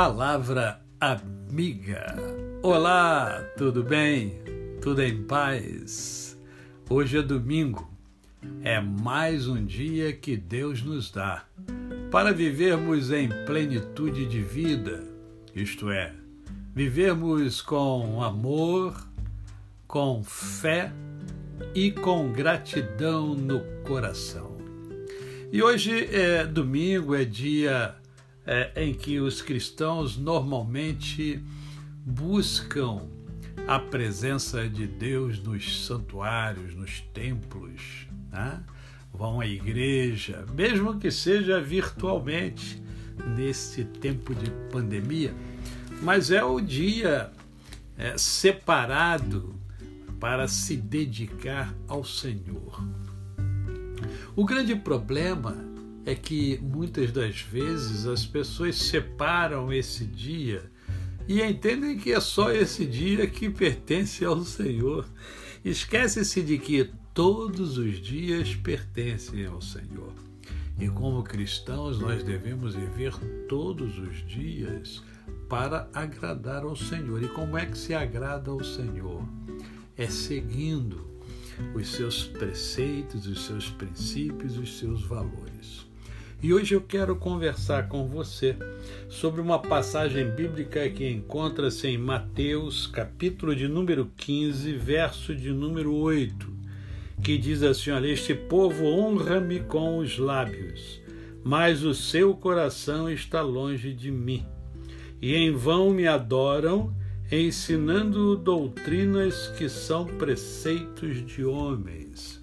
Palavra Amiga. Olá, tudo bem? Tudo em paz? Hoje é domingo. É mais um dia que Deus nos dá para vivermos em plenitude de vida, isto é, vivermos com amor, com fé e com gratidão no coração. E hoje é domingo, é dia é, em que os cristãos normalmente buscam a presença de Deus nos santuários, nos templos, né? vão à igreja, mesmo que seja virtualmente nesse tempo de pandemia, mas é o dia é, separado para se dedicar ao Senhor. O grande problema é que muitas das vezes as pessoas separam esse dia e entendem que é só esse dia que pertence ao Senhor. Esquece-se de que todos os dias pertencem ao Senhor. E como cristãos, nós devemos viver todos os dias para agradar ao Senhor. E como é que se agrada ao Senhor? É seguindo os seus preceitos, os seus princípios, os seus valores. E hoje eu quero conversar com você sobre uma passagem bíblica que encontra-se em Mateus, capítulo de número 15, verso de número 8, que diz assim: Olha, este povo honra-me com os lábios, mas o seu coração está longe de mim. E em vão me adoram, ensinando doutrinas que são preceitos de homens.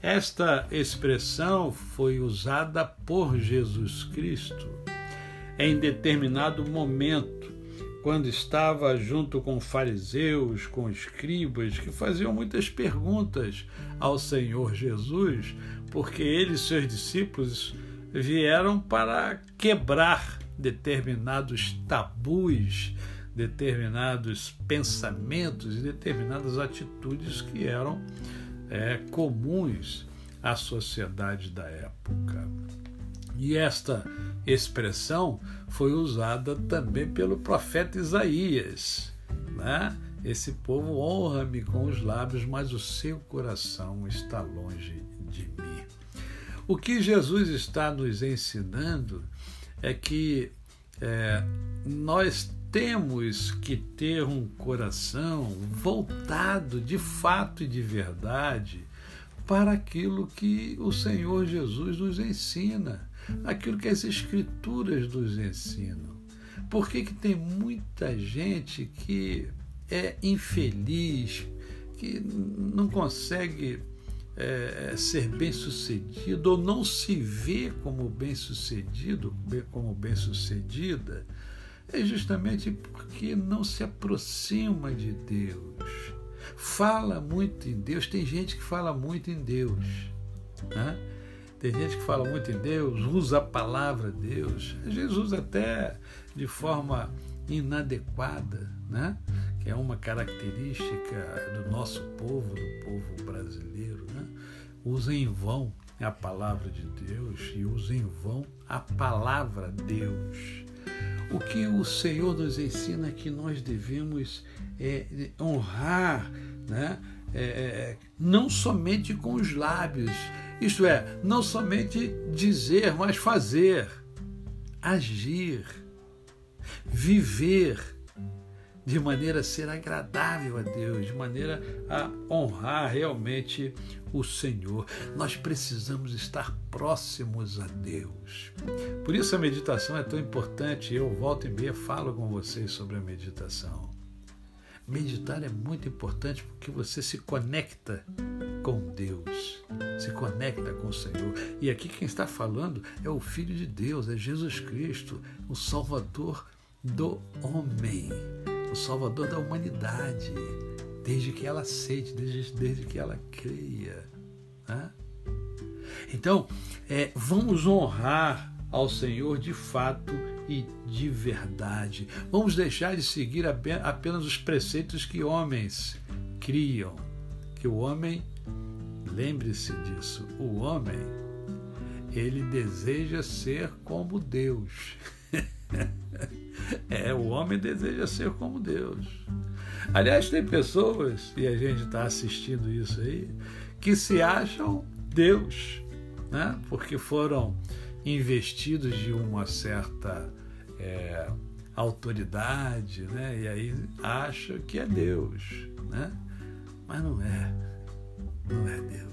Esta expressão foi usada por Jesus Cristo em determinado momento, quando estava junto com fariseus, com escribas, que faziam muitas perguntas ao Senhor Jesus, porque ele e seus discípulos vieram para quebrar determinados tabus, determinados pensamentos e determinadas atitudes que eram é, comuns à sociedade da época. E esta expressão foi usada também pelo profeta Isaías. Né? Esse povo honra-me com os lábios, mas o seu coração está longe de mim. O que Jesus está nos ensinando é que é, nós temos que ter um coração voltado de fato e de verdade para aquilo que o Senhor Jesus nos ensina, aquilo que as Escrituras nos ensinam. Por que, que tem muita gente que é infeliz, que não consegue é, ser bem sucedido ou não se vê como bem sucedido, como bem sucedida? É justamente porque não se aproxima de Deus. Fala muito em Deus, tem gente que fala muito em Deus. Né? Tem gente que fala muito em Deus, usa a palavra Deus, Jesus até de forma inadequada, né? que é uma característica do nosso povo, do povo brasileiro. Né? Usa em vão a palavra de Deus e usa em vão a palavra Deus. O que o Senhor nos ensina é que nós devemos é, honrar, né? É, é, não somente com os lábios, isto é, não somente dizer, mas fazer, agir, viver de maneira a ser agradável a Deus, de maneira a honrar realmente o Senhor. Nós precisamos estar próximos a Deus. Por isso a meditação é tão importante. Eu volto e meia falo com vocês sobre a meditação. Meditar é muito importante porque você se conecta com Deus, se conecta com o Senhor. E aqui quem está falando é o Filho de Deus, é Jesus Cristo, o Salvador do homem o Salvador da humanidade, desde que ela aceite, desde, desde que ela creia. Né? Então, é, vamos honrar ao Senhor de fato e de verdade. Vamos deixar de seguir apenas os preceitos que homens criam. Que o homem, lembre-se disso, o homem, ele deseja ser como Deus. É, o homem deseja ser como Deus. Aliás, tem pessoas, e a gente está assistindo isso aí, que se acham Deus, né? porque foram investidos de uma certa é, autoridade, né? e aí acham que é Deus. Né? Mas não é, não é Deus.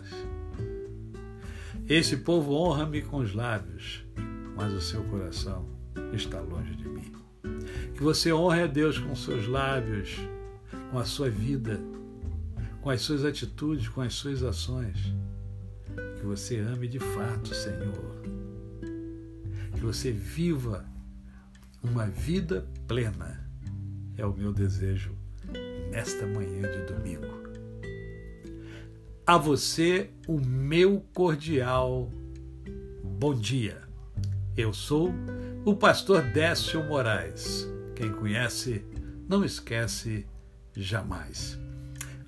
Esse povo honra-me com os lábios, mas o seu coração está longe de mim. Que você honre a Deus com seus lábios, com a sua vida, com as suas atitudes, com as suas ações. Que você ame de fato Senhor. Que você viva uma vida plena. É o meu desejo nesta manhã de domingo. A você, o meu cordial bom dia. Eu sou o pastor Décio Moraes. Quem conhece, não esquece jamais.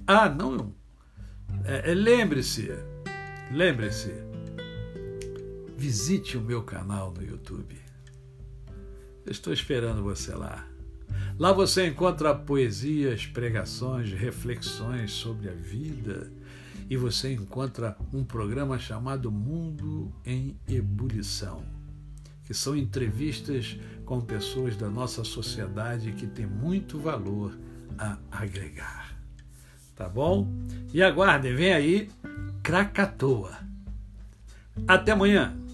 Ah, não. É, é, lembre-se, lembre-se, visite o meu canal no YouTube. Eu estou esperando você lá. Lá você encontra poesias, pregações, reflexões sobre a vida e você encontra um programa chamado Mundo em Ebulição, que são entrevistas com pessoas da nossa sociedade que têm muito valor a agregar. Tá bom? E aguardem, vem aí Krakatoa. Até amanhã!